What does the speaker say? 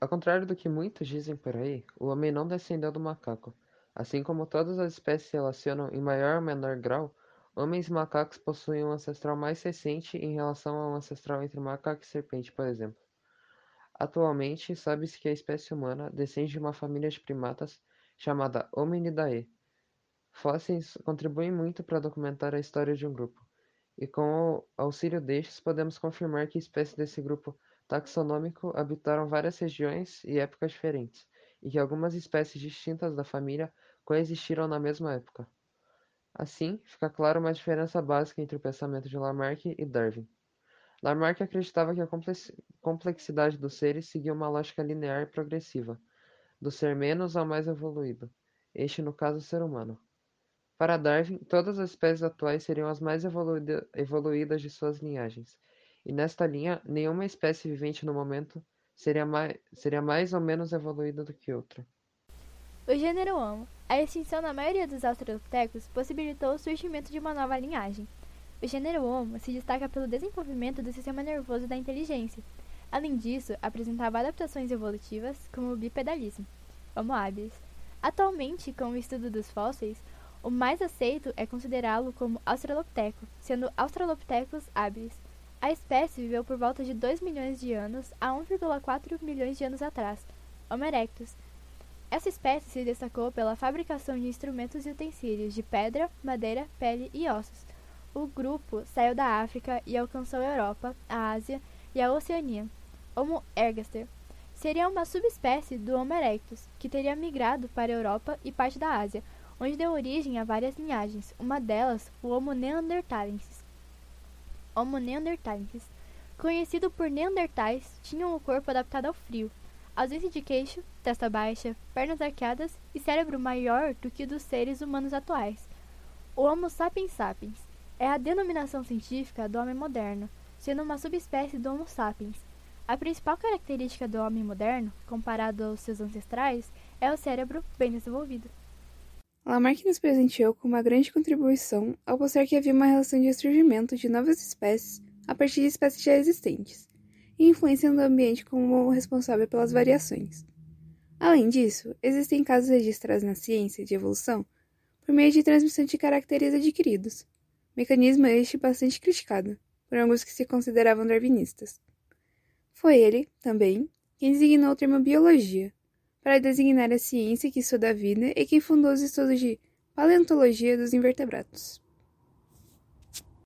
Ao contrário do que muitos dizem por aí, o homem não descendeu do macaco. Assim como todas as espécies se relacionam em maior ou menor grau, homens e macacos possuem um ancestral mais recente em relação ao ancestral entre macaco e serpente, por exemplo. Atualmente, sabe-se que a espécie humana descende de uma família de primatas chamada Hominidae. Fósseis contribuem muito para documentar a história de um grupo, e com o auxílio destes podemos confirmar que espécies desse grupo taxonômico habitaram várias regiões e épocas diferentes, e que algumas espécies distintas da família coexistiram na mesma época. Assim, fica clara uma diferença básica entre o pensamento de Lamarck e Darwin. Lamarck acreditava que a complexidade dos seres seguia uma lógica linear e progressiva, do ser menos ao mais evoluído, este no caso o ser humano. Para Darwin, todas as espécies atuais seriam as mais evoluída, evoluídas de suas linhagens, e nesta linha, nenhuma espécie vivente no momento seria mais, seria mais ou menos evoluída do que outra. O gênero Homo. A extinção da maioria dos australopithecus possibilitou o surgimento de uma nova linhagem, o gênero Homo se destaca pelo desenvolvimento do sistema nervoso da inteligência. Além disso, apresentava adaptações evolutivas, como o bipedalismo, Homo habilis. Atualmente, com o estudo dos fósseis, o mais aceito é considerá-lo como Australopiteco, sendo Australopithecus habilis. A espécie viveu por volta de 2 milhões de anos a 1,4 milhões de anos atrás, Homo erectus. Essa espécie se destacou pela fabricação de instrumentos e utensílios de pedra, madeira, pele e ossos, o grupo saiu da África e alcançou a Europa, a Ásia e a Oceania. Homo ergaster seria uma subespécie do Homo erectus, que teria migrado para a Europa e parte da Ásia, onde deu origem a várias linhagens, uma delas o Homo neanderthalensis. Homo neanderthalensis, conhecido por neandertais, tinham o corpo adaptado ao frio, ausência de queixo, testa baixa, pernas arqueadas e cérebro maior do que dos seres humanos atuais. O Homo sapiens sapiens é a denominação científica do homem moderno, sendo uma subespécie do Homo sapiens. A principal característica do homem moderno, comparado aos seus ancestrais, é o cérebro bem desenvolvido. Lamarck nos presenteou com uma grande contribuição ao mostrar que havia uma relação de surgimento de novas espécies a partir de espécies já existentes, e influência no ambiente como responsável pelas variações. Além disso, existem casos registrados na ciência de evolução por meio de transmissão de caracteres adquiridos, mecanismo este bastante criticado por alguns que se consideravam darwinistas. Foi ele, também, quem designou o termo biologia, para designar a ciência que estuda a vida e quem fundou os estudos de paleontologia dos invertebrados.